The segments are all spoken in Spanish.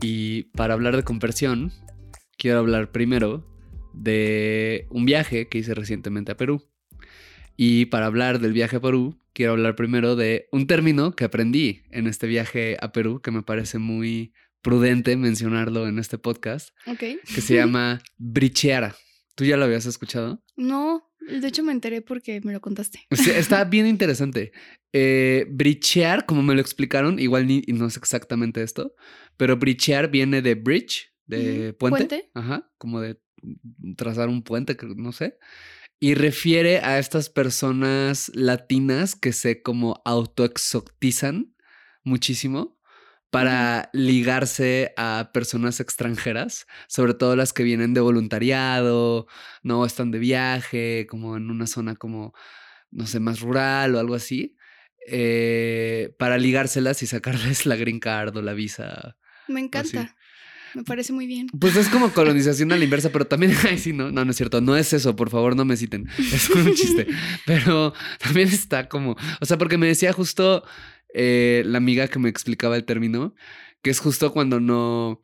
Y para hablar de conversión, quiero hablar primero de un viaje que hice recientemente a Perú. Y para hablar del viaje a Perú, quiero hablar primero de un término que aprendí en este viaje a Perú, que me parece muy prudente mencionarlo en este podcast, Ok. que se llama bricheara. ¿Tú ya lo habías escuchado? No, de hecho me enteré porque me lo contaste. Sí, está bien interesante. Eh, brichear, como me lo explicaron, igual ni, no es exactamente esto, pero brichear viene de bridge, de puente. puente. Ajá, como de trazar un puente, no sé. Y refiere a estas personas latinas que se como autoexotizan muchísimo para ligarse a personas extranjeras, sobre todo las que vienen de voluntariado, no están de viaje, como en una zona como, no sé, más rural o algo así, eh, para ligárselas y sacarles la green card o la visa. Me encanta. Me parece muy bien. Pues es como colonización a la inversa, pero también, ay, sí, no, no, no es cierto, no es eso, por favor, no me citen, es un chiste, pero también está como, o sea, porque me decía justo eh, la amiga que me explicaba el término, que es justo cuando no,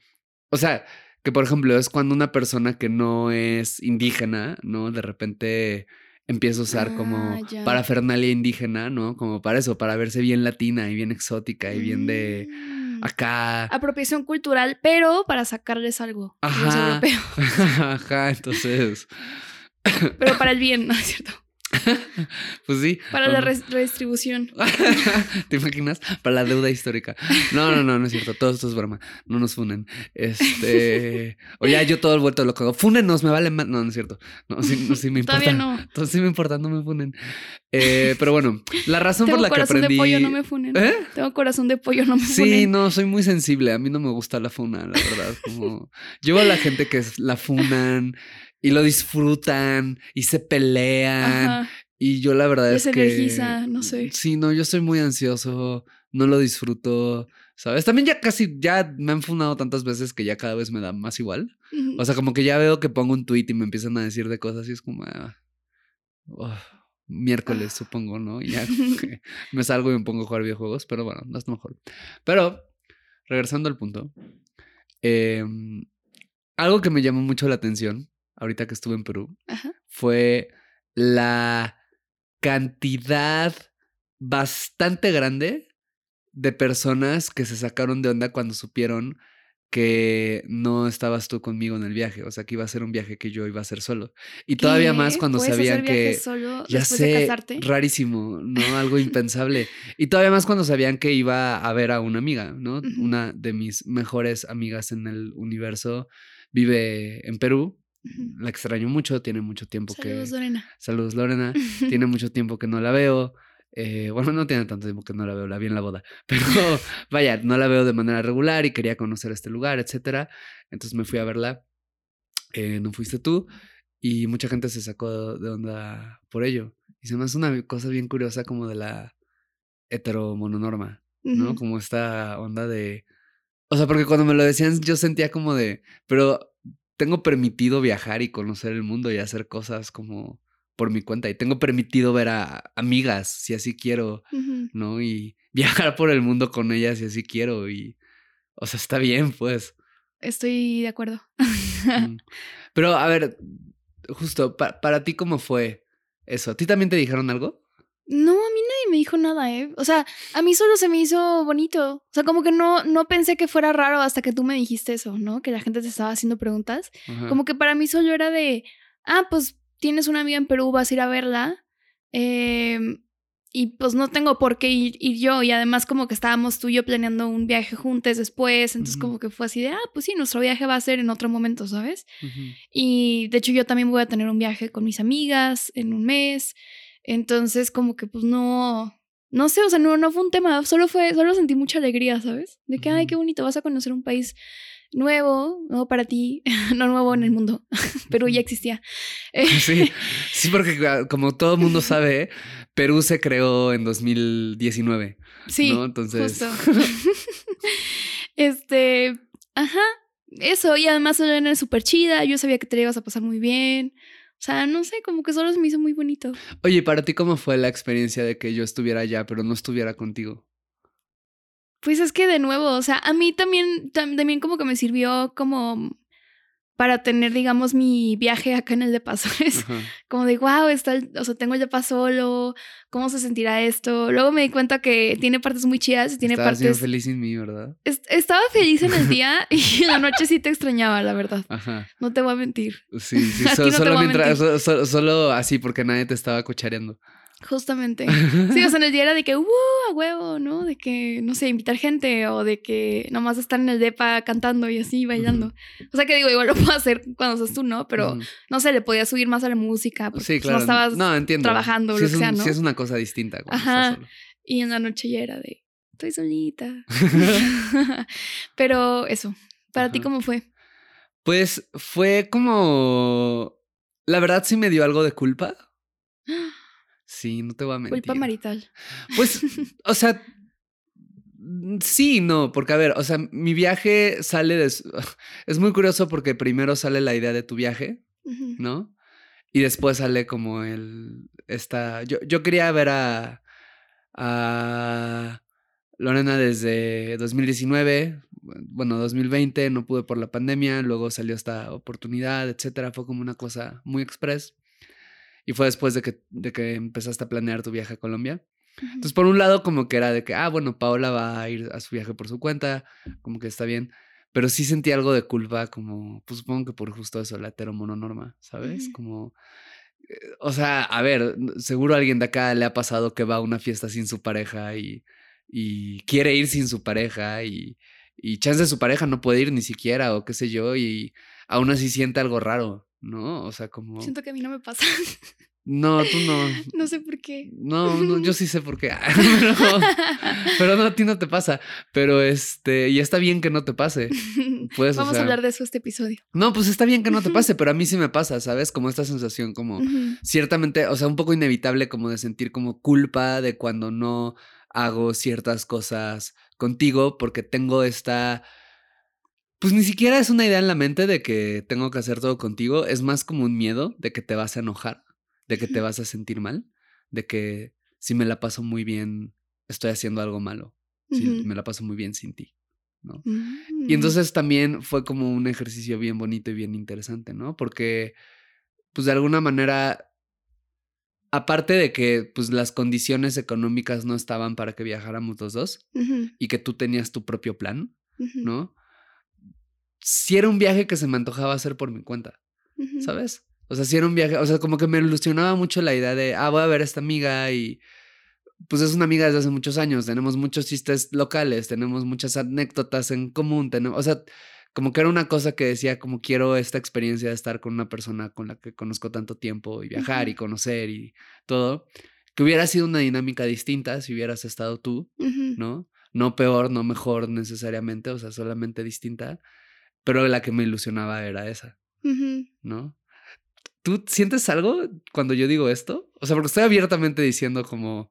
o sea, que por ejemplo es cuando una persona que no es indígena, ¿no? De repente empieza a usar como Ah, ya. parafernalia indígena, ¿no? Como para eso, para verse bien latina y bien exótica y bien de Mm. acá. Apropiación cultural, pero para sacarles algo. los europeos. Ajá, entonces, Pero para el bien, ¿no es cierto? pues sí. Para la Ajá. res- redistribución. ¿Te imaginas? Para la deuda histórica. No, no, no, no es cierto. Todo esto es broma. No nos funen. Este. O ya yo todo el vuelto loco. Fúnenos, me vale más. No, no es cierto. No, sí, no, sí me importa. Todavía no. Entonces sí me importa, no me funen. Eh, pero bueno, la razón Tengo por la que corazón aprendí. de pollo, no me funen. ¿Eh? Tengo corazón de pollo, no me Sí, funen. no, soy muy sensible. A mí no me gusta la funa, la verdad. Como... Yo a la gente que la funan y lo disfrutan y se pelean. Ajá. Y yo la verdad es se que... energiza, no sé. Sí, no, yo soy muy ansioso, no lo disfruto, ¿sabes? También ya casi, ya me han funado tantas veces que ya cada vez me da más igual. O sea, como que ya veo que pongo un tweet y me empiezan a decir de cosas y es como... ah, oh, miércoles, Ah. supongo, ¿no? Y ya me salgo y me pongo a jugar videojuegos, pero bueno, no es lo mejor. Pero, regresando al punto, em, algo que me llamó mucho la atención ahorita que estuve en Perú Ajá. fue la cantidad bastante grande de personas que se sacaron de onda cuando supieron que no estabas tú conmigo en el viaje, o sea, que iba a ser un viaje que yo iba a hacer solo. Y todavía más cuando ¿Puedes sabían hacer que solo ya de sé, casarte? rarísimo, ¿no? Algo impensable. Y todavía más cuando sabían que iba a ver a una amiga, ¿no? Una de mis mejores amigas en el universo vive en Perú. La extraño mucho, tiene mucho tiempo Saludos, que... Lorena. Saludos, Lorena. Tiene mucho tiempo que no la veo. Eh, bueno, no tiene tanto tiempo que no la veo, la vi en la boda. Pero vaya, no la veo de manera regular y quería conocer este lugar, etcétera. Entonces me fui a verla. Eh, no fuiste tú. Y mucha gente se sacó de onda por ello. Y se me hace una cosa bien curiosa como de la heteromononorma, ¿no? Ujú. Como esta onda de. O sea, porque cuando me lo decían, yo sentía como de. Pero tengo permitido viajar y conocer el mundo y hacer cosas como por mi cuenta. Y tengo permitido ver a amigas si así quiero. ¿no? Y viajar por el mundo con ellas si así quiero. Y. O sea, está bien, pues. Estoy de acuerdo. Mm. Pero, a ver, justo, pa- para ti, ¿cómo fue eso? ¿A ti también te dijeron algo? No, a me dijo nada, ¿eh? O sea, a mí solo se me hizo bonito. O sea, como que no, no pensé que fuera raro hasta que tú me dijiste eso, ¿no? Que la gente te estaba haciendo preguntas. Ajá. Como que para mí solo era de, ah, pues tienes una amiga en Perú, vas a ir a verla. Eh, y pues no tengo por qué ir, ir, yo. Y además como que estábamos tú y yo planeando un viaje juntos después. Entonces Ujú. como que fue así de, ah, pues sí, nuestro viaje va a ser en otro momento, ¿sabes? Ujú. Y de hecho yo también voy a tener un viaje con mis amigas en un mes. Entonces como que pues no... No sé, o sea, no, no fue un tema, solo fue, solo sentí mucha alegría, ¿sabes? De que, ay, qué bonito, vas a conocer un país nuevo, nuevo para ti, no nuevo en el mundo, pero ya existía. Eh, Sí, sí, porque ah, como todo mundo sabe, Perú se creó en 2019. Sí, ¿no? Entonces- justo. este, ajá, eso, y además es súper chida, yo sabía que te la ibas a pasar muy bien. O sea, no sé, como que solo se me hizo muy bonito. Oye, ¿para ti cómo fue la experiencia de que yo estuviera allá, pero no estuviera contigo? Pues es que de nuevo, o sea, a mí también, tam- también como que me sirvió como para tener, digamos, mi viaje acá en el de paso. Es Ajá. como de, wow, está el- o sea, tengo el de paso solo, ¿cómo se sentirá esto? Luego me di cuenta que tiene partes muy chidas y tiene Estabas partes... feliz sin mí, ¿verdad? Est- estaba feliz en el día y en la noche sí te extrañaba, la verdad. Ajá. No te voy a mentir. Sí, sí, so- no solo, mientras- mentir. so- so- solo así porque nadie te estaba cuchareando. Justamente. Sí, o sea, en el día era de que, uh, a huevo, ¿no? De que, no sé, invitar gente o de que nomás estar en el depa cantando y así, bailando. O sea, que digo, igual lo puedo hacer cuando estás tú, ¿no? Pero, no sé, le podías subir más a la música porque sí, pues, claro. no estabas... no, entiendo. trabajando o sí lo es que un- sea, ¿no? Sí es una cosa distinta. cuando Ajá. estás solo. Y en la noche ya era de, estoy solita. Pero eso, ¿para ti cómo fue? Pues fue como... La verdad sí me dio algo de culpa. Sí, no te voy a mentir. Culpa marital. Pues, o sea, mm, sí, no, porque a ver, o sea, mi viaje sale de... Es muy curioso porque primero sale la idea de tu viaje. ¿no? Y después sale como el... Esta... Yo, yo quería ver a... a Lorena desde 2019, bueno, 2020, no pude por la pandemia, luego salió esta oportunidad, etcétera. Fue como una cosa muy express. Y fue después de que, de que empezaste a planear tu viaje a Colombia. Entonces, por un lado, como que era de que, ah, bueno, Paola va a ir a su viaje por su cuenta, como que está bien. Pero sí sentí algo de culpa, como, pues supongo que por justo eso, la heteromononorma, ¿sabes? Como, eh, o sea, a ver, seguro a alguien de acá le ha pasado que va a una fiesta sin su pareja y, y quiere ir sin su pareja y, y chance de su pareja no puede ir ni siquiera o qué sé yo y aún así siente algo raro, ¿no? O sea, como... Siento que a mí no me pasa. No, tú no. no sé por qué. No, no, yo sí sé por qué. pero, pero no, a ti no te pasa. Pero este, y está bien que no te pase. O Vamos sea, a hablar de eso este episodio. No, pues está bien que no te pase, pero a mí sí me pasa, ¿sabes? Como esta sensación como ciertamente, o sea, un poco inevitable como de sentir como culpa de cuando no hago ciertas cosas contigo porque tengo esta pues ni siquiera es una idea en la mente de que tengo que hacer todo contigo, es más como un miedo de que te vas a enojar, de que te vas a sentir mal, de que si me la paso muy bien, estoy haciendo algo malo, si me la paso muy bien sin ti, ¿no? Mm. Y entonces también fue como un ejercicio bien bonito y bien interesante, ¿no? Porque, pues de alguna manera, aparte de que pues las condiciones económicas no estaban para que viajáramos los dos y que tú tenías tu propio plan, ¿no? Sí era un viaje que se me antojaba hacer por mi cuenta. ¿sabes? O sea, sí era un viaje, o sea, como que me ilusionaba mucho la idea de, ah, voy a ver a esta amiga y pues es una amiga desde hace muchos años, tenemos muchos chistes locales, tenemos muchas anécdotas en común, tenemos, o sea, como que era una cosa que decía, como quiero esta experiencia de estar con una persona con la que conozco tanto tiempo y viajar y conocer y todo, que hubiera sido una dinámica distinta si hubieras estado tú. ¿no? No peor, no mejor necesariamente, o sea, solamente distinta, pero la que me ilusionaba era esa. ¿no? ¿Tú sientes algo cuando yo digo esto? O sea, porque estoy abiertamente diciendo como,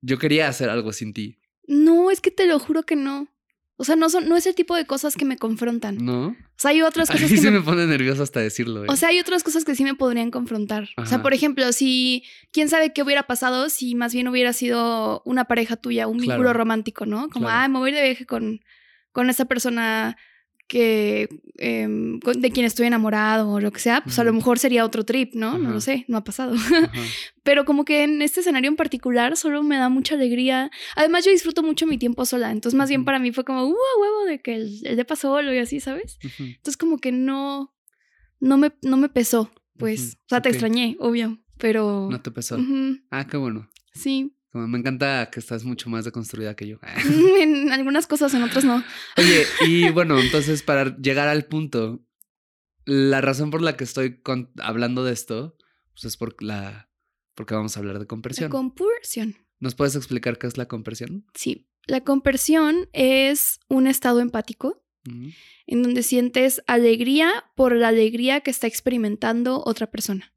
yo quería hacer algo sin ti, No, es que te lo juro que no. O sea, no, son, no es el tipo de cosas que me confrontan. ¿no? O sea, hay otras A cosas mí que se me me pone nervioso hasta decirlo. ¿eh? O sea, hay otras cosas que sí me podrían confrontar. O sea, por ejemplo, si quién sabe qué hubiera pasado si más bien hubiera sido una pareja tuya, un vínculo Claro. romántico, ¿no? Como, Claro. ah, me voy de viaje con, con esa persona que em, de quien estoy enamorado o lo que sea, pues a lo mejor sería otro trip, ¿no? No lo sé, no ha pasado. Pero como que en este escenario en particular solo me da mucha alegría. Además, yo disfruto mucho mi tiempo sola. Entonces, más bien para mí fue como, uh, huevo, de que el, el depa solo y así, ¿sabes? Entonces, como que no, no me, no me pesó, pues. O sea, te extrañé, obvio. Pero. No te pesó. Ah, qué bueno. sí. Como me encanta que estás mucho más deconstruida que yo. en algunas cosas, en otras no. Oye, y bueno, entonces para llegar al punto, la razón por la que estoy con- hablando de esto, pues es por la, porque vamos a hablar de La compersión. compersión. ¿Nos puedes explicar qué es la compersión? Sí. La compersión es un estado empático en donde sientes alegría por la alegría que está experimentando otra persona.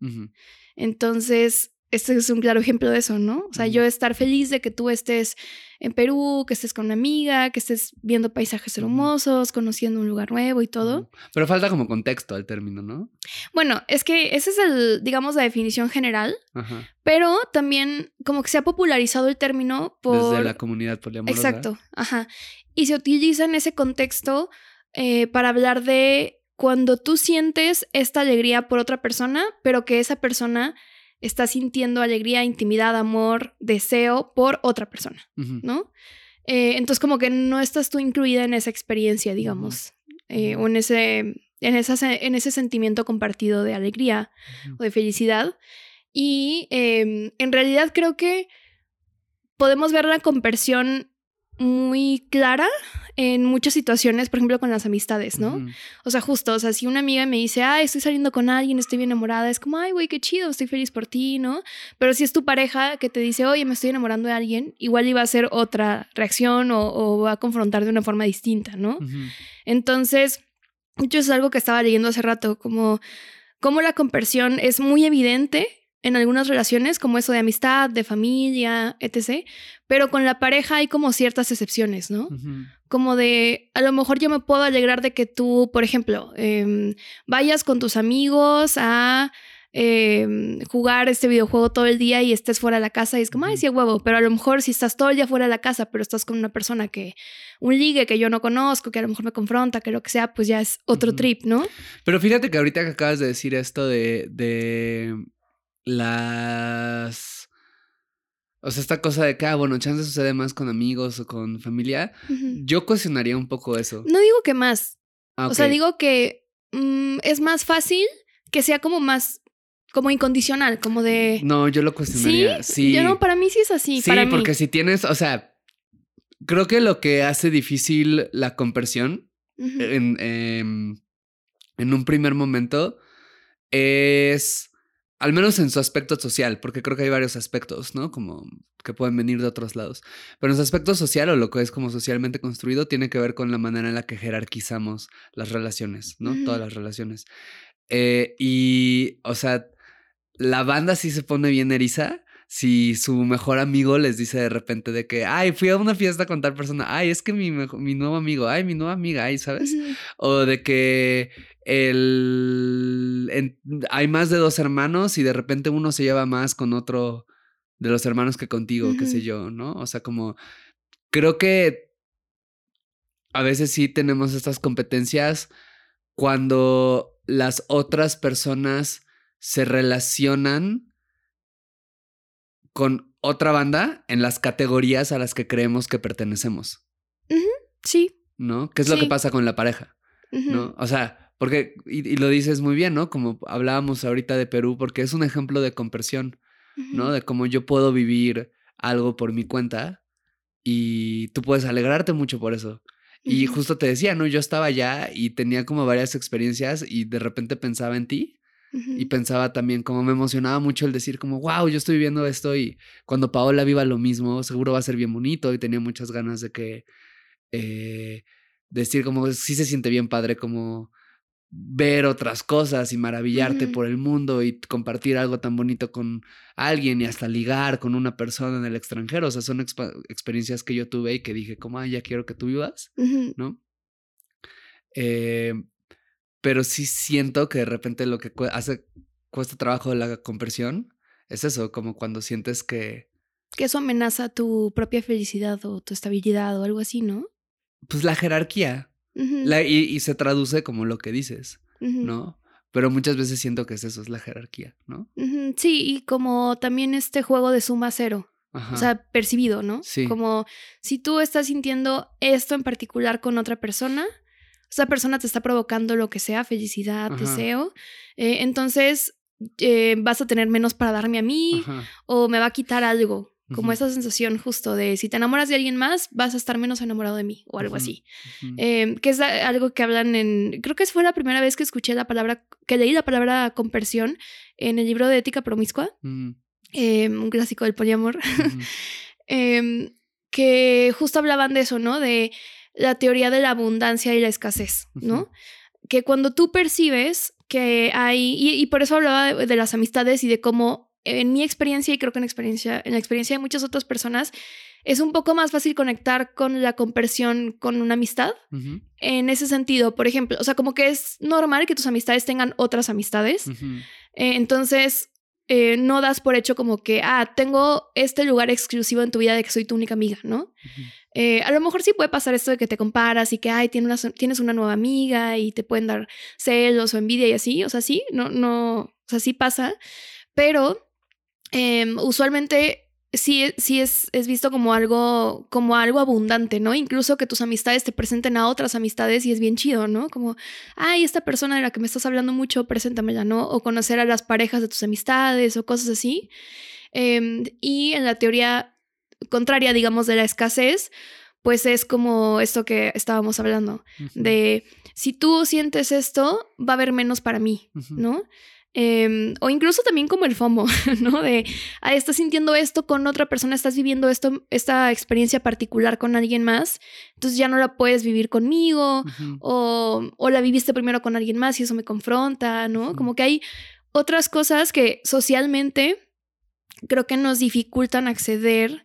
Entonces, este es un claro ejemplo de eso, ¿no? O sea, yo estar feliz de que tú estés en Perú, que estés con una amiga, que estés viendo paisajes hermosos, conociendo un lugar nuevo y todo. Pero falta como contexto al término, ¿no? Bueno, es que esa es el, digamos, la definición general, Ajá. pero también como que se ha popularizado el término por... Desde la comunidad poliamorosa. Exacto, ajá. Y se utiliza en ese contexto eh, para hablar de cuando tú sientes esta alegría por otra persona, pero que esa persona está sintiendo alegría, intimidad, amor, deseo por otra persona. ¿no? Eh, entonces como que no estás tú incluida en esa experiencia, digamos, eh, o en ese, en, esa, se- en ese sentimiento compartido de alegría o de felicidad. Y eh, en realidad creo que podemos ver la conversión muy clara en muchas situaciones, por ejemplo, con las amistades, ¿no? O sea, justo, o sea, si una amiga me dice, ay, estoy saliendo con alguien, estoy bien enamorada, es como, ay, güey, qué chido, estoy feliz por ti, ¿no? Pero si es tu pareja que te dice, oye, me estoy enamorando de alguien, igual iba a ser otra reacción o, o va a confrontar de una forma distinta, ¿no? Entonces, yo es algo que estaba leyendo hace rato, como, como la conversión es muy evidente en algunas relaciones, como eso de amistad, de familia, etc. Pero con la pareja hay como ciertas excepciones, ¿no? Como de, a lo mejor yo me puedo alegrar de que tú, por ejemplo, em, vayas con tus amigos a em, jugar este videojuego todo el día y estés fuera de la casa y es como, ay, sí, a huevo, pero a lo mejor si estás todo el día fuera de la casa, pero estás con una persona que, un ligue que yo no conozco, que a lo mejor me confronta, que lo que sea, pues ya es otro trip, ¿no? Pero fíjate que ahorita que acabas de decir esto de, de las... O sea, esta cosa de que, ah, bueno, chance sucede más con amigos o con familia. Yo cuestionaría un poco eso. No digo que más, Ah, o sea, digo que mm, es más fácil que sea como más, como incondicional, como de... No, yo lo cuestionaría. Sí, yo no, para mí sí es así. Sí, para mí. porque si tienes, o sea, creo que lo que hace difícil la conversión en, em, en un primer momento es, al menos en su aspecto social, porque creo que hay varios aspectos, ¿no? Como que pueden venir de otros lados. Pero en su aspecto social o lo que es como socialmente construido tiene que ver con la manera en la que jerarquizamos las relaciones, ¿no? Todas las relaciones. Eh, y, o sea, la banda sí se pone bien eriza si su mejor amigo les dice de repente de que, ay, fui a una fiesta con tal persona, ay, es que mi, mi nuevo amigo, ay, mi nueva amiga, ay, ¿sabes? O de que el, en- hay más de dos hermanos y de repente uno se lleva más con otro de los hermanos que contigo, qué sé yo, ¿no? O sea, como creo que a veces sí tenemos estas competencias cuando las otras personas se relacionan con otra banda en las categorías a las que creemos que pertenecemos, Sí. ¿no? ¿Qué es lo que pasa con la pareja? ¿no? O sea, porque, y, y lo dices muy bien, ¿no? Como hablábamos ahorita de Perú, porque es un ejemplo de conversión, ¿no? De cómo yo puedo vivir algo por mi cuenta y tú puedes alegrarte mucho por eso. Y justo te decía, ¿no? Yo estaba allá y tenía como varias experiencias y de repente pensaba en ti Y pensaba también como me emocionaba mucho el decir como, wow, yo estoy viviendo esto y cuando Paola viva lo mismo, seguro va a ser bien bonito y tenía muchas ganas de que, eh, decir como, sí se siente bien padre como ver otras cosas y maravillarte por el mundo y compartir algo tan bonito con alguien y hasta ligar con una persona en el extranjero. O sea, son experiencias que yo tuve y que dije como, ay, ya quiero que tú vivas. ¿no? Eh, pero sí siento que de repente lo que hace cuesta trabajo la conversión es eso, como cuando sientes que, Que eso amenaza tu propia felicidad o tu estabilidad o algo así, ¿no? pues la jerarquía, La- y, y se traduce como lo que dices, ¿no? Pero muchas veces siento que es eso, es la jerarquía, ¿no? Sí, y como también este juego de suma cero. Ajá. O sea, percibido, ¿no? Sí. Como si tú estás sintiendo esto en particular con otra persona, esa persona te está provocando lo que sea, felicidad, Ajá. deseo, eh, entonces eh, vas a tener menos para darme a mí Ajá. o me va a quitar algo. Como esa sensación justo de si te enamoras de alguien más, vas a estar menos enamorado de mí o algo así. Eh, que es algo que hablan en. Creo que fue la primera vez que escuché la palabra. que leí la palabra compersión en el libro de Ética Promiscua, Ujú. eh, un clásico del poliamor. Em, que justo hablaban de eso, ¿no? De la teoría de la abundancia y la escasez, ¿no? Que cuando tú percibes que hay, y, y por eso hablaba de, de las amistades y de cómo en mi experiencia y creo que en, experiencia, en la experiencia de muchas otras personas, es un poco más fácil conectar con la conversión con una amistad. En ese sentido, por ejemplo, o sea, como que es normal que tus amistades tengan otras amistades. Eh, entonces, eh, no das por hecho como que, ah, tengo este lugar exclusivo en tu vida de que soy tu única amiga, ¿no? Eh, a lo mejor sí puede pasar esto de que te comparas y que, ay, tienes una, tienes una nueva amiga y te pueden dar celos o envidia y así, o sea, sí, no, no, o sea, sí pasa, pero em, usualmente sí, sí es, es visto como algo, como algo abundante, ¿no? Incluso que tus amistades te presenten a otras amistades y es bien chido, ¿no? Como, ay, esta persona de la que me estás hablando mucho, preséntamela, ¿no? O conocer a las parejas de tus amistades o cosas así. Em, y en la teoría contraria, digamos, de la escasez, pues es como esto que estábamos hablando, de si tú sientes esto, va a haber menos para mí. ¿no? Em, o incluso también como el FOMO, ¿no? De, ah, estás sintiendo esto con otra persona, estás viviendo esto, esta experiencia particular con alguien más, entonces ya no la puedes vivir conmigo, o, o la viviste primero con alguien más y eso me confronta, ¿no? Como que hay otras cosas que socialmente creo que nos dificultan acceder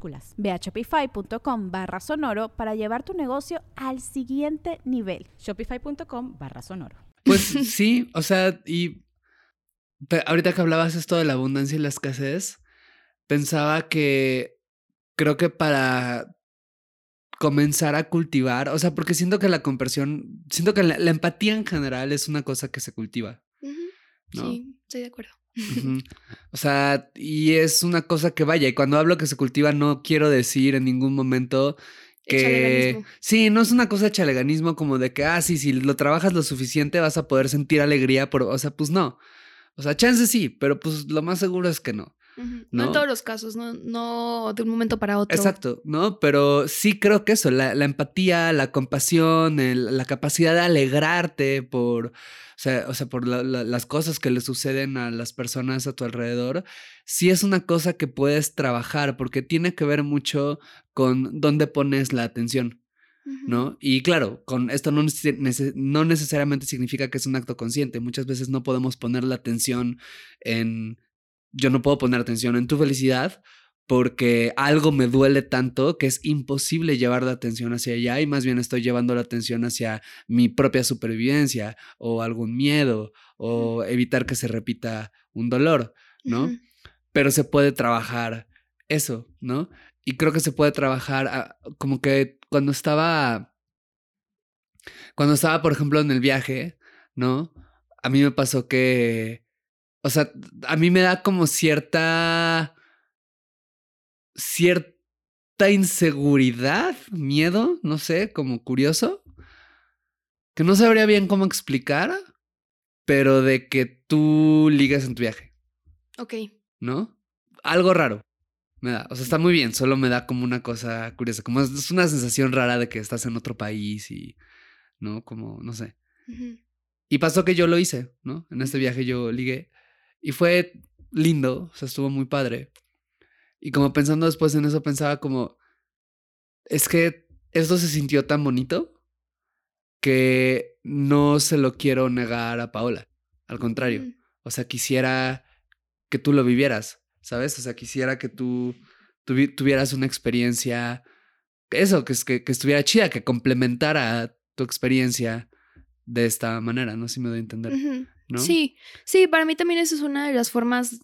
Ve a shopify.com barra sonoro para llevar tu negocio al siguiente nivel. Shopify.com barra sonoro. Pues sí, o sea, y ahorita que hablabas esto de la abundancia y la escasez, pensaba que creo que para comenzar a cultivar, o sea, porque siento que la conversión, siento que la, la empatía en general es una cosa que se cultiva. ¿no? Sí, estoy de acuerdo. O sea, y es una cosa que vaya, y cuando hablo que se cultiva no quiero decir en ningún momento que... Sí, no es una cosa de chaleganismo como de que, ah, sí, si lo trabajas lo suficiente vas a poder sentir alegría, por... o sea, pues no. O sea, chance sí, pero pues lo más seguro es que no. No. ¿No? en todos los casos, no, no de un momento para otro. Exacto, ¿no? Pero sí creo que eso, la, la empatía, la compasión, el- la capacidad de alegrarte por, o sea, o sea por la- la- las cosas que le suceden a las personas a tu alrededor, sí es una cosa que puedes trabajar porque tiene que ver mucho con dónde pones la atención. ¿no? Y claro, con esto no, nece- nece- no necesariamente significa que es un acto consciente. Muchas veces no podemos poner la atención en... Yo no puedo poner atención en tu felicidad porque algo me duele tanto que es imposible llevar la atención hacia allá y más bien estoy llevando la atención hacia mi propia supervivencia o algún miedo o evitar que se repita un dolor, ¿no? Pero se puede trabajar eso, ¿no? Y creo que se puede trabajar como que cuando estaba, cuando estaba, por ejemplo, en el viaje, ¿no? A mí me pasó que, o sea, a mí me da como cierta, cierta inseguridad, miedo, no sé, como curioso, que no sabría bien cómo explicar, pero de que tú ligas en tu viaje, Ok. ¿no? Algo raro. Me da, o sea, está muy bien, solo me da como una cosa curiosa, como es, una sensación rara de que estás en otro país y, ¿no? Como, no sé. Y pasó que yo lo hice, ¿no? En este viaje yo ligué y fue lindo, o sea, estuvo muy padre. Y como pensando después en eso, pensaba como, es que esto se sintió tan bonito que no se lo quiero negar a Paola. Al contrario, Mm. o sea, quisiera que tú lo vivieras, ¿sabes? O sea, quisiera que tú tuvi- tuvieras una experiencia, eso, que, que, que estuviera chida, que complementara tu experiencia de esta manera, no sé si me doy a entender. ¿No? Sí, sí, para mí también esa es una de las formas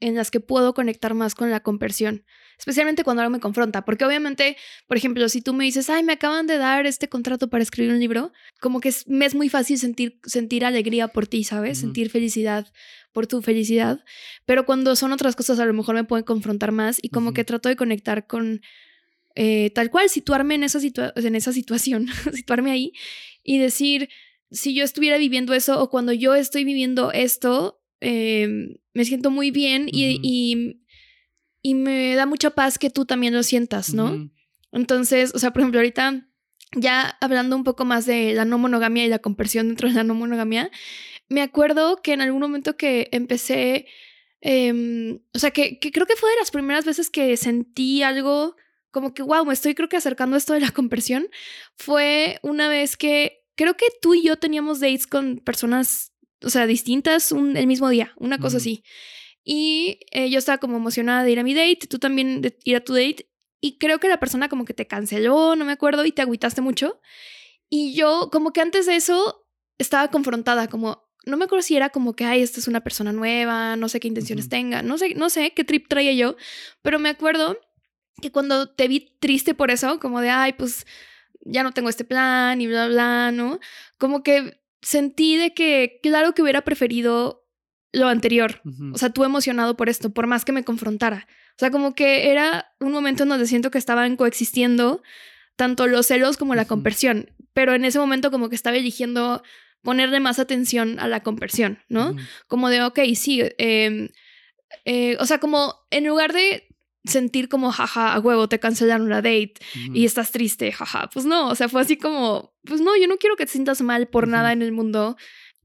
en las que puedo conectar más con la conversión, especialmente cuando algo me confronta, porque obviamente, por ejemplo, si tú me dices, ay, me acaban de dar este contrato para escribir un libro, como que es, me es muy fácil sentir, sentir alegría por ti, ¿sabes? Sentir felicidad por tu felicidad, pero cuando son otras cosas a lo mejor me pueden confrontar más y como que trato de conectar con eh, tal cual, situarme en esa, situa- en esa situación, situarme ahí y decir, si yo estuviera viviendo eso o cuando yo estoy viviendo esto, eh, me siento muy bien y, y, y me da mucha paz que tú también lo sientas, ¿no? Entonces, o sea, por ejemplo, ahorita ya hablando un poco más de la no monogamia y la conversión dentro de la no monogamia, me acuerdo que en algún momento que empecé, em, o sea, que, que creo que fue de las primeras veces que sentí algo como que, wow, me estoy creo que acercando a esto de la conversión, fue una vez que creo que tú y yo teníamos dates con personas, o sea, distintas un- el mismo día, una cosa así. Y eh, yo estaba como emocionada de ir a mi date, tú también de ir a tu date. Y creo que la persona como que te canceló, no me acuerdo, y te agüitaste mucho. Y yo como que antes de eso estaba confrontada, como, no me acuerdo si era como que, ay, esta es una persona nueva, no sé qué intenciones tenga, no sé, no sé qué trip traía yo, pero me acuerdo que cuando te vi triste por eso, como de, ay, pues ya no tengo este plan y bla, bla, ¿no? Como que sentí de que, claro que hubiera preferido lo anterior, o sea, tú emocionado por esto, por más que me confrontara. O sea, como que era un momento en donde siento que estaban coexistiendo tanto los celos como la conversión, pero en ese momento como que estaba eligiendo ponerle más atención a la conversión, ¿no? Como de, ok, sí, eh, eh, o sea, como en lugar de sentir como, jaja, a huevo, te cancelaron la date y estás triste, jaja, pues no, o sea, fue así como, pues no, yo no quiero que te sientas mal por nada en el mundo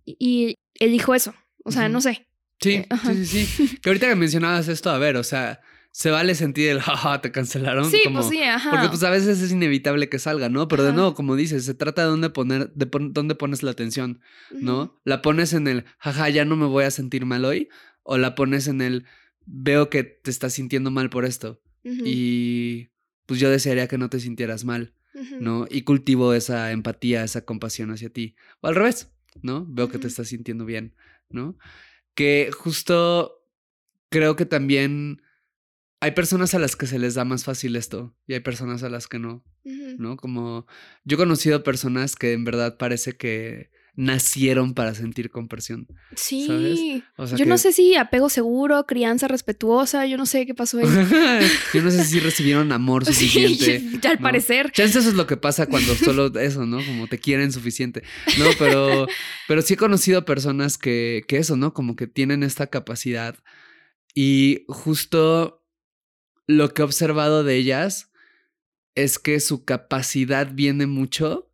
y, y elijo eso, o sea, no sé. Sí, Eh, sí, sí, sí. Que ahorita que mencionabas esto, a ver, o sea, se vale sentir el jaja, te cancelaron. Sí, como, pues sí, ajá. Porque pues a veces es inevitable que salga, ¿no? Pero de nuevo, como dices, se trata de dónde poner, de pon- dónde pones la atención, ¿no? La pones en el jaja, ya no me voy a sentir mal hoy, o la pones en el veo que te estás sintiendo mal por esto. Y pues yo desearía que no te sintieras mal. ¿no? Y cultivo esa empatía, esa compasión hacia ti. O al revés, ¿no? Veo que te estás sintiendo bien, ¿no? Que justo creo que también hay personas a las que se les da más fácil esto y hay personas a las que no. ¿no? Como yo he conocido personas que en verdad parece que nacieron para sentir compasión. Sí. O sea yo no sé si apego seguro, crianza respetuosa, yo no sé qué pasó ahí. yo no sé si recibieron amor suficiente. Sí, ya al ¿no? parecer. Chance eso es lo que pasa cuando solo eso, ¿no? Como te quieren suficiente. No, pero, pero sí he conocido personas que, que eso, ¿no? Como que tienen esta capacidad. Y justo lo que he observado de ellas es que su capacidad viene mucho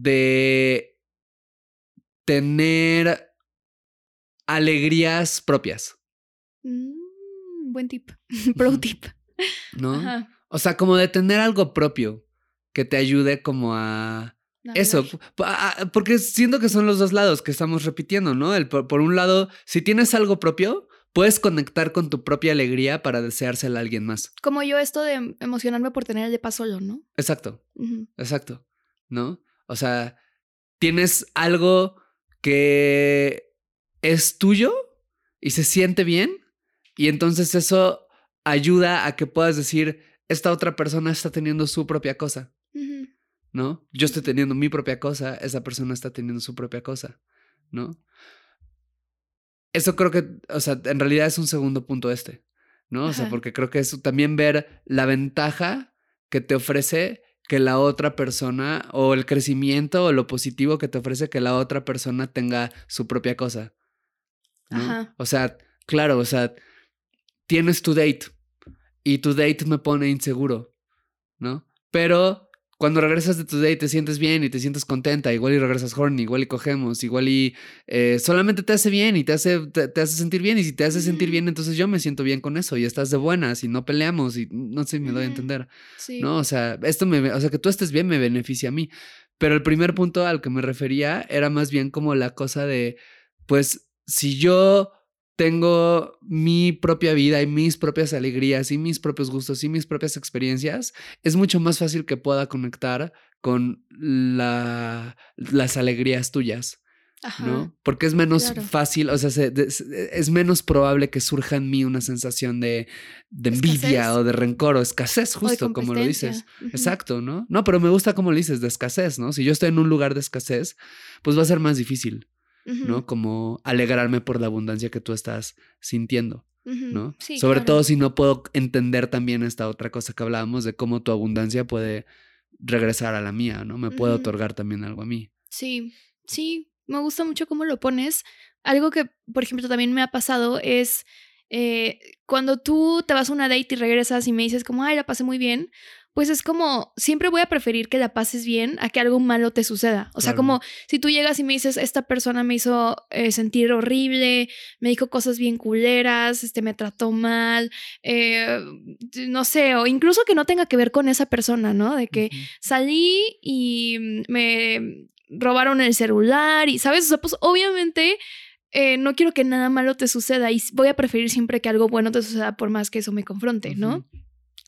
de tener alegrías propias, Mm, buen tip. Pro tip. ¿no? Ajá. O sea, como de tener algo propio que te ayude como a... Eso, porque siento que son los dos lados que estamos repitiendo, ¿no? El, por, por un lado, si tienes algo propio, puedes conectar con tu propia alegría para deseársela a alguien más. Como yo esto de emocionarme por tener el de paz solo, ¿no? Exacto, exacto, ¿no? O sea, tienes algo que es tuyo y se siente bien y entonces eso ayuda a que puedas decir, esta otra persona está teniendo su propia cosa. ¿no? Yo estoy teniendo mi propia cosa, esa persona está teniendo su propia cosa, ¿no? Eso creo que, o sea, en realidad es un segundo punto este, ¿no? O sea, porque creo que es también ver la ventaja que te ofrece que la otra persona o el crecimiento o lo positivo que te ofrece que la otra persona tenga su propia cosa. Ajá. O sea, claro, o sea, tienes tu date y tu date me pone inseguro, ¿no? Pero cuando regresas de tu date te sientes bien y te sientes contenta, igual y regresas horny, igual y cogemos, igual y eh, solamente te hace bien y te hace, te, hace sentir bien y si te hace sentir bien, entonces yo me siento bien con eso y estás de buenas y no peleamos y no sé si me doy a entender, Sí. ¿no? O sea, esto me, o sea, que tú estés bien me beneficia a mí. Pero el primer punto al que me refería era más bien como la cosa de, pues, si yo tengo mi propia vida y mis propias alegrías y mis propios gustos y mis propias experiencias, es mucho más fácil que pueda conectar con la, las alegrías tuyas, Ajá. ¿no? Porque es menos claro. fácil, o sea, se- se- es menos probable que surja en mí una sensación de, de envidia Escasez. o de rencor o escasez, O justo como lo dices. Exacto, ¿no? No, pero me gusta como lo dices, de escasez, ¿no? Si yo estoy en un lugar de escasez, pues va a ser más difícil, ¿no? Como alegrarme por la abundancia que tú estás sintiendo. ¿no? Sí, Sobre claro. todo si no puedo entender también esta otra cosa que hablábamos de cómo tu abundancia puede regresar a la mía, ¿no? Me puede otorgar también algo a mí. Sí, sí, me gusta mucho cómo lo pones. Algo que, por ejemplo, también me ha pasado es eh, cuando tú te vas a una date y regresas y me dices como, ay, la pasé muy bien, pues es como, siempre voy a preferir que la pases bien a que algo malo te suceda. O sea, Claro. como si tú llegas y me dices, esta persona me hizo eh, sentir horrible, me dijo cosas bien culeras, este, me trató mal, eh, no sé, o incluso que no tenga que ver con esa persona, ¿no? De que salí y me robaron el celular y, ¿sabes? O sea, pues obviamente eh, no quiero que nada malo te suceda y voy a preferir siempre que algo bueno te suceda por más que eso me confronte, ¿no?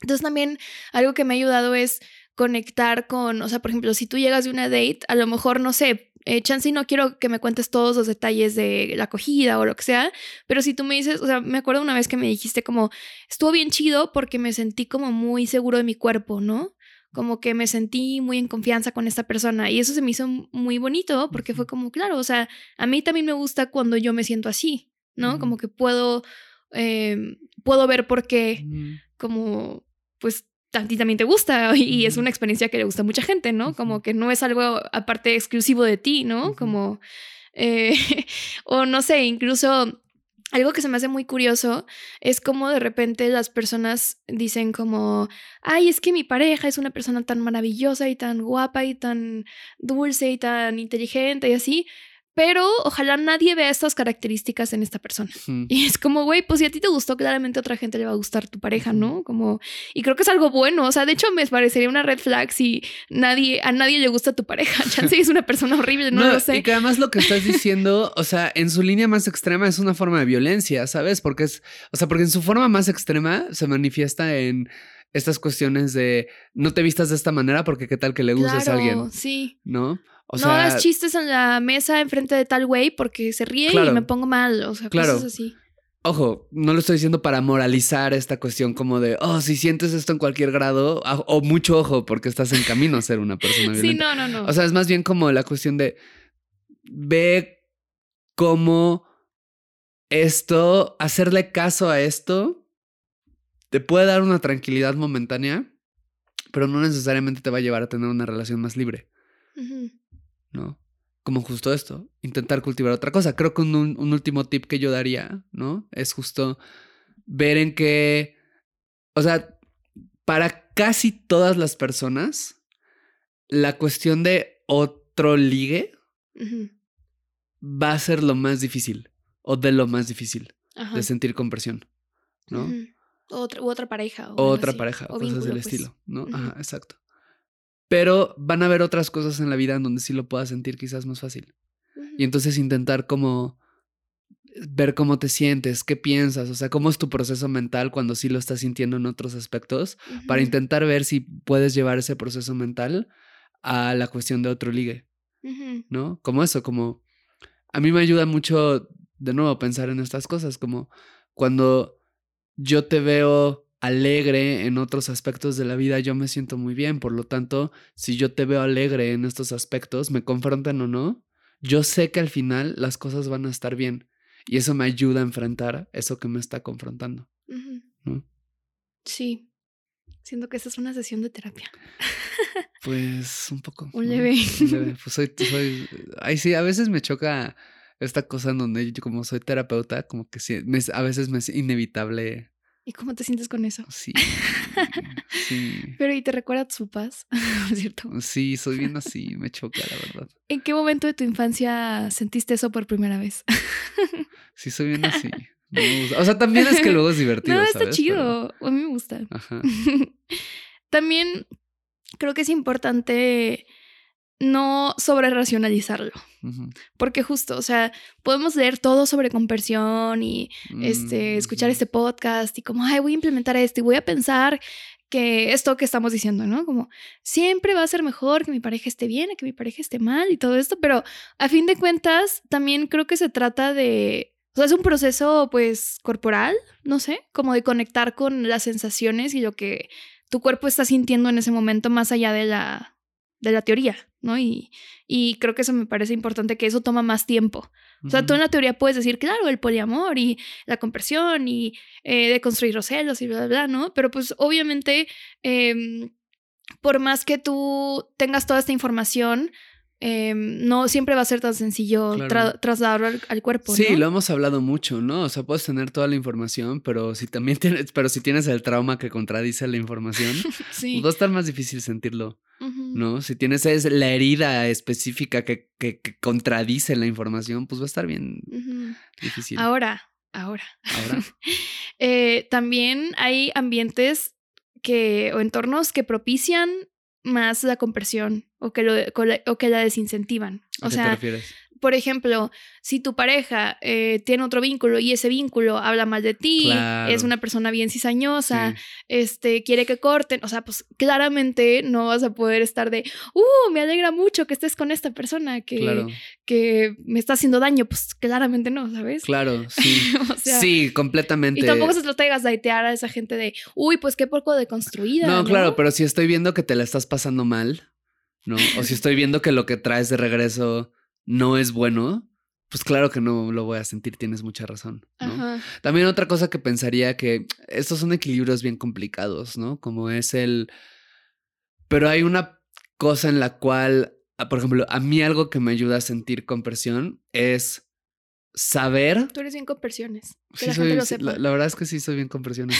Entonces también algo que me ha ayudado es conectar con, o sea, por ejemplo, si tú llegas de una date, a lo mejor, no sé, eh, chance y no quiero que me cuentes todos los detalles de la acogida o lo que sea, pero si tú me dices, o sea, me acuerdo una vez que me dijiste como, estuvo bien chido porque me sentí como muy seguro de mi cuerpo, ¿no? Como que me sentí muy en confianza con esta persona y eso se me hizo muy bonito porque fue como, claro, o sea, a mí también me gusta cuando yo me siento así, ¿no? Como que puedo, eh, puedo ver por qué Ujú. como, pues, a ti también te gusta y es una experiencia que le gusta a mucha gente, ¿no? Como que no es algo aparte exclusivo de ti, ¿no? Como, eh, o no sé, incluso algo que se me hace muy curioso es como de repente las personas dicen como, ay, es que mi pareja es una persona tan maravillosa y tan guapa y tan dulce y tan inteligente y así, pero ojalá nadie vea estas características en esta persona. Y es como, güey, pues si a ti te gustó, claramente a otra gente le va a gustar tu pareja. ¿no? Como, y creo que es algo bueno. O sea, de hecho, me parecería una red flag si nadie, a nadie le gusta tu pareja. Chance es una persona horrible, no, lo sé. Y que además lo que estás diciendo, o sea, en su línea más extrema es una forma de violencia, ¿sabes? Porque es, o sea, porque en su forma más extrema se manifiesta en estas cuestiones de no te vistas de esta manera porque qué tal que le gustes claro, a alguien, sí. ¿no? O no sea, hagas chistes en la mesa enfrente de tal güey porque se ríe Claro. y me pongo mal. O sea, Claro. cosas así. ojo, no lo estoy diciendo para moralizar esta cuestión como de, oh, si sientes esto en cualquier grado, o mucho ojo porque estás en camino a ser una persona Sí, violenta. no, no, no. O sea, es más bien como la cuestión de ve cómo esto, hacerle caso a esto, te puede dar una tranquilidad momentánea, pero no necesariamente te va a llevar a tener una relación más libre. ¿No? Como justo esto, intentar cultivar otra cosa. Creo que un, un último tip que yo daría, ¿no? Es justo ver en qué, o sea, para casi todas las personas, la cuestión de otro ligue va a ser lo más difícil o de lo más difícil Ajá. de sentir compresión, ¿no? Otra, u otra pareja. o otra así. pareja, O cosas vínculo, del pues. estilo, ¿no? Ajá, exacto. Pero van a haber otras cosas en la vida en donde sí lo puedas sentir quizás más fácil. Y entonces intentar como ver cómo te sientes, qué piensas, o sea, cómo es tu proceso mental cuando sí lo estás sintiendo en otros aspectos, para intentar ver si puedes llevar ese proceso mental a la cuestión de otro ligue. ¿no? Como eso, como a mí me ayuda mucho de nuevo pensar en estas cosas, como cuando yo te veo alegre en otros aspectos de la vida, yo me siento muy bien, por lo tanto, si yo te veo alegre en estos aspectos, me confrontan o no, yo sé que al final las cosas van a estar bien y eso me ayuda a enfrentar eso que me está confrontando. ¿no? Sí. Siento que esta es una sesión de terapia. Pues un poco. Un ¿no? leve. Un leve. Pues soy, soy. Ay, sí, a veces me choca esta cosa en donde yo, como soy terapeuta, como que sí, me- a veces me es inevitable. ¿Y cómo te sientes con eso? Sí. Sí. Pero ¿y te recuerda a tus papás? ¿Cierto? Sí, soy bien así, me choca, la verdad. ¿En qué momento de tu infancia sentiste eso por primera vez? Sí, soy bien así. Me gusta. O sea, también es que luego es divertido. no, está ¿sabes? chido. A mí me gusta. Ajá. También creo que es importante no sobre racionalizarlo. Porque justo, o sea, podemos leer todo sobre conversión y este, Mm, escuchar este podcast y como, ay, voy a implementar esto y voy a pensar que esto que estamos diciendo, ¿no? Como siempre va a ser mejor que mi pareja esté bien, que mi pareja esté mal y todo esto, pero a fin de cuentas también creo que se trata de, o sea, es un proceso pues corporal, no sé, como de conectar con las sensaciones y lo que tu cuerpo está sintiendo en ese momento más allá de la, de la teoría, ¿no? Y, y creo que eso me parece importante, que eso toma más tiempo. O sea, tú en la teoría puedes decir, claro, el poliamor y la conversión y eh, de construir los celos y bla, bla, bla, ¿no? Pero pues obviamente, em, por más que tú tengas toda esta información, em, no siempre va a ser tan sencillo Claro. tra- trasladarlo al, al cuerpo, Sí, ¿no? lo hemos hablado mucho, ¿no? O sea, puedes tener toda la información, pero si también tienes, pero si tienes el trauma que contradice la información, Sí. va a estar más difícil sentirlo. ¿No? Si tienes es la herida específica que, que, que contradice la información, pues va a estar bien difícil. Ahora, ahora. Ahora. Eh, también hay ambientes que, o entornos que propician más la conversión o que, lo, o que la desincentivan. ¿A O qué te sea, refieres? Por ejemplo, si tu pareja eh, tiene otro vínculo y ese vínculo habla mal de ti, Claro. es una persona bien cizañosa, Sí. este, quiere que corten, o sea, pues claramente no vas a poder estar de, uh, me alegra mucho que estés con esta persona que, Claro, que me está haciendo daño, pues claramente no, ¿sabes? claro, sí. o sea, sí, completamente. y tampoco se lo traigas a datear a esa gente de, uy, pues qué poco deconstruida. No, No, claro, pero si estoy viendo que te la estás pasando mal, ¿no? O si estoy viendo que lo que traes de regreso no es bueno, pues claro que no lo voy a sentir, tienes mucha razón. También otra cosa que pensaría que estos son equilibrios bien complicados, ¿no? Como es el... Pero hay una cosa en la cual, ah, por ejemplo, a mí algo que me ayuda a sentir compresión es saber Tú eres bien con versiones. Que Sí la soy- gente lo sepa. la, la verdad es que sí soy bien compresiones.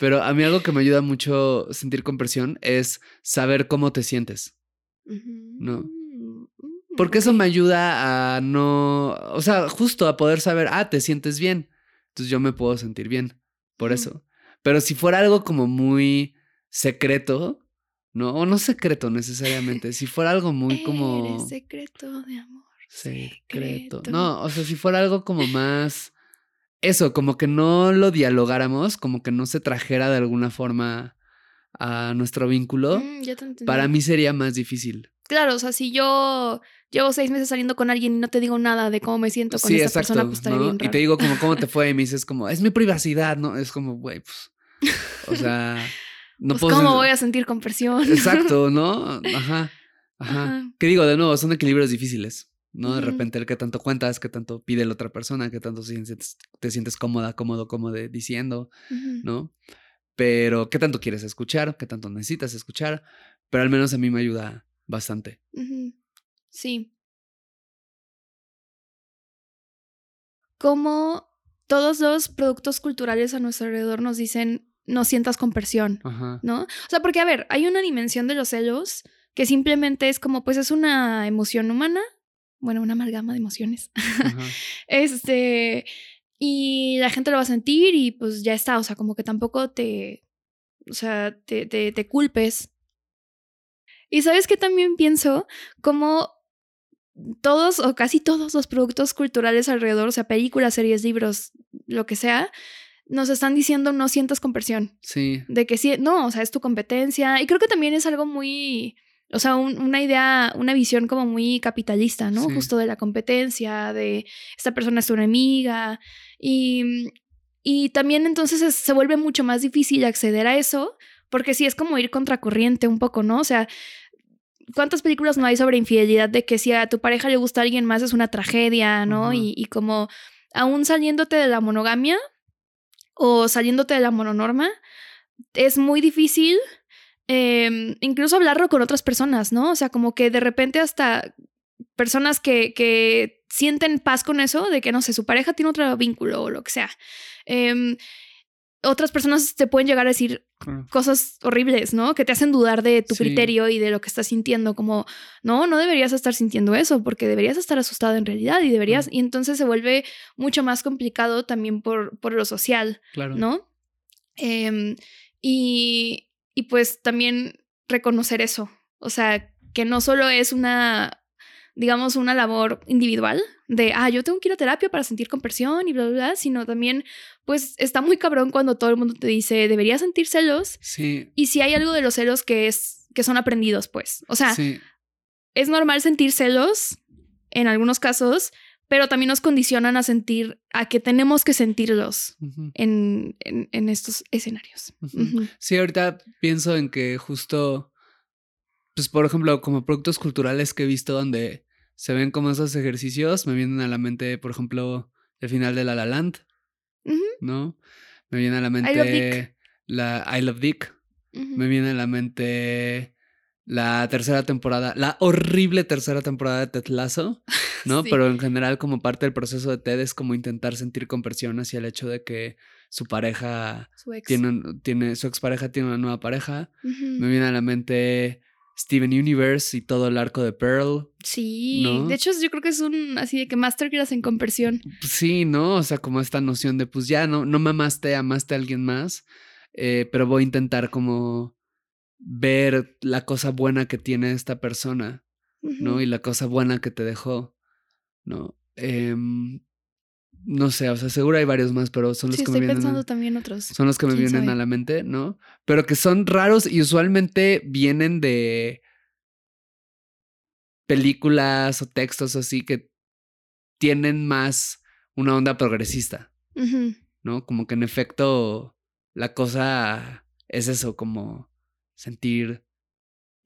Pero a mí algo que me ayuda mucho sentir compresión es saber cómo te sientes. No. Porque eso me ayuda a no, o sea, justo a poder saber, ah, te sientes bien. Entonces yo me puedo sentir bien por eso. Pero si fuera algo como muy secreto, no, o no secreto necesariamente, si fuera algo muy como Eres secreto de amor. secreto. secreto. No, o sea, si fuera algo como más eso, como que no lo dialogáramos, como que no se trajera de alguna forma a nuestro vínculo, Mm, para mí sería más difícil. Claro, o sea, si yo llevo seis meses saliendo con alguien y no te digo nada de cómo me siento con Sí, esta exacto. persona, pues estaría ¿no? bien Y te digo como, ¿cómo te fue? Y me dices como, es mi privacidad, ¿no? Es como, güey, pues, o sea, no pues, puedo... ¿cómo voy a sentir compresión? Exacto, ¿no? Ajá, ajá. Ajá. Que digo, de nuevo, son equilibrios difíciles, ¿no? De repente el que tanto cuentas, que tanto pide la otra persona, que tanto te sientes cómoda, cómodo, cómodo diciendo. ¿no? Pero qué tanto quieres escuchar, qué tanto necesitas escuchar, pero al menos a mí me ayuda bastante. Ujú. Sí. Como todos los productos culturales a nuestro alrededor nos dicen, no sientas compresión, Ajá. ¿no? O sea, porque, a ver, hay una dimensión de los celos que simplemente es como, pues es una emoción humana, bueno, una amalgama de emociones. Este, y la gente lo va a sentir y pues ya está, o sea, como que tampoco te, o sea, te, te, te culpes. Y sabes que también pienso como todos o casi todos los productos culturales alrededor, o sea, películas, series, libros, lo que sea, nos están diciendo no sientas compresión, Sí. de que sí, no, o sea, es tu competencia. Y creo que también es algo muy, o sea, un- una idea, una visión como muy capitalista, ¿no? Sí. Justo de la competencia, de esta persona es tu enemiga. Y, y también entonces es- se vuelve mucho más difícil acceder a eso, porque sí es como ir contracorriente un poco, ¿no? O sea, ¿cuántas películas no hay sobre infidelidad de que si a tu pareja le gusta a alguien más es una tragedia, ¿no? Y, y como aún saliéndote de la monogamia o saliéndote de la mononorma, es muy difícil em, incluso hablarlo con otras personas, ¿no? O sea, como que de repente hasta personas que, que sienten paz con eso, de que, no sé, su pareja tiene otro vínculo o lo que sea. Em, otras personas te pueden llegar a decir cosas horribles, ¿no? Que te hacen dudar de tu criterio y de lo que estás sintiendo, como, no, no deberías estar sintiendo eso, porque deberías estar asustado en realidad y deberías, y entonces se vuelve mucho más complicado también por, por lo social, claro. ¿no? Em, y, y pues también reconocer eso, o sea, que no solo es una digamos, una labor individual de, ah, yo tengo que ir a terapia para sentir compresión y bla, bla, bla, sino también, pues, está muy cabrón cuando todo el mundo te dice, deberías sentir celos. Sí. Y si hay algo de los celos que es, que son aprendidos, pues. O sea, es normal sentir celos en algunos casos, pero también nos condicionan a sentir, a que tenemos que sentirlos en, en, estos escenarios. Sí, ahorita pienso en que justo pues por ejemplo, como productos culturales que he visto donde se ven como esos ejercicios, me vienen a la mente, por ejemplo, el final de La La Land, ¿no? Me viene a la mente la I Love Dick. Me viene a la mente la tercera temporada, la horrible tercera temporada de Ted Lasso, ¿no? Pero en general como parte del proceso de Ted es como intentar sentir compresión hacia el hecho de que su pareja tiene, tiene su expareja tiene una nueva pareja. Me viene a la mente Steven Universe y todo el arco de Pearl. Sí, de hecho yo creo que es un así de que masterclass en conversión. Sí, ¿no? O sea, como esta noción de pues ya no, no me amaste, amaste a alguien más, eh, pero voy a intentar como ver la cosa buena que tiene esta persona, ¿no? Y la cosa buena que te dejó, ¿no? Eh, no sé, o sea, seguro hay varios más, pero son los que me vienen. pensando también otros. Son los que me vienen a la mente, ¿no? Pero que son raros y usualmente vienen de películas o textos así que tienen más una onda progresista, ¿no? Como que en efecto la cosa es eso, como sentir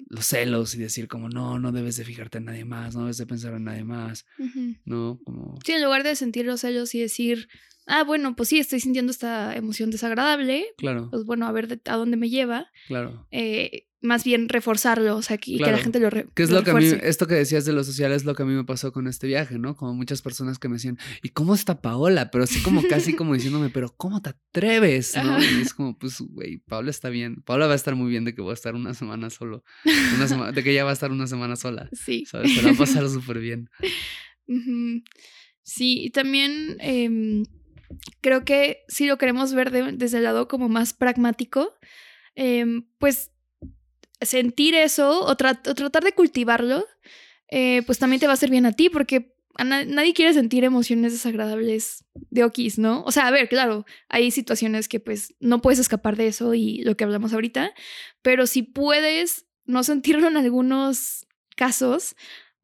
los celos y decir como no, no debes de fijarte en nadie más, no debes de pensar en nadie más, ¿no? Como... Sí, en lugar de sentir los celos y decir, ah, bueno, pues sí, estoy sintiendo esta emoción desagradable, claro. pues bueno, a ver a dónde me lleva. Claro. Eh, más bien reforzarlo, o sea, y que la gente lo ¿Qué es lo, que a mí, esto que decías de lo social es lo que a mí me pasó con este viaje, ¿no? Como muchas personas que me decían, ¿y cómo está Paola? Pero así como casi como diciéndome, pero ¿cómo te atreves? ¿no? Y es como, pues, güey, Paola está bien. Paola va a estar muy bien de que voy a estar una semana solo. Una de que ella va a estar una semana sola. Sí. ¿Sabes? Se la va a pasar súper bien. Sí, y también em, creo que si lo queremos ver desde el lado como más pragmático, em, pues sentir eso o, tratar de cultivarlo, eh, pues también te va a hacer bien a ti, porque nadie quiere sentir emociones desagradables de okis, ¿no? O sea, a ver, claro, hay situaciones que pues no puedes escapar de eso y lo que hablamos ahorita, pero si puedes no sentirlo en algunos casos,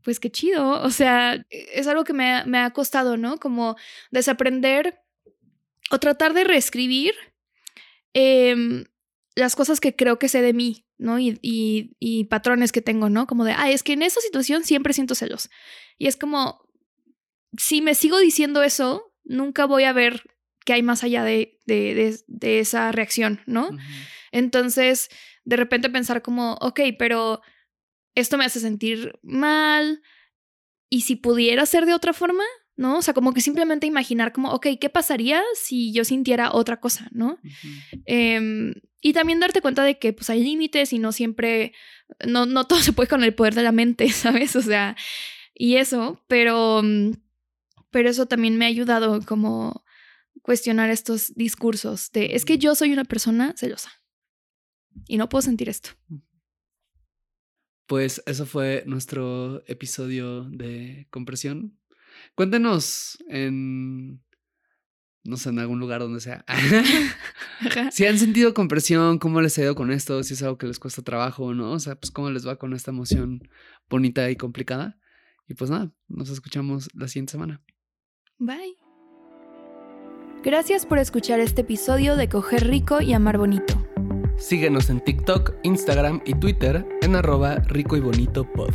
pues qué chido. O sea, es algo que me ha costado, ¿no? Como desaprender o tratar de reescribir em, las cosas que creo que sé de mí, ¿no? Y, y, patrones que tengo, ¿no? Como de, ah, es que en esa situación siempre siento celos. Y es como, si me sigo diciendo eso, nunca voy a ver qué hay más allá de, de, de, esa reacción, ¿no? Entonces, de repente pensar como, ok, pero esto me hace sentir mal. Y si pudiera ser de otra forma, ¿no? O sea, como que simplemente imaginar como, ok, ¿qué pasaría si yo sintiera otra cosa, ¿no? Em, y también darte cuenta de que pues hay límites y no siempre, no, no todo se puede con el poder de la mente, ¿sabes? O sea, y eso, pero, mm, pero eso también me ha ayudado como cuestionar estos discursos de, es que yo soy una persona celosa y no puedo sentir esto. Pues eso fue nuestro episodio de compresión. Cuéntenos en, no sé, en algún lugar donde sea. si han sentido compresión, cómo les ha ido con esto, si es algo que les cuesta trabajo, ¿no? O sea, pues cómo les va con esta emoción bonita y complicada. Y pues nada, nos escuchamos la siguiente semana. Bye. Gracias por escuchar este episodio de Coger Rico y Amar Bonito. Síguenos en TikTok, Instagram y Twitter en arroba rico y bonito pod.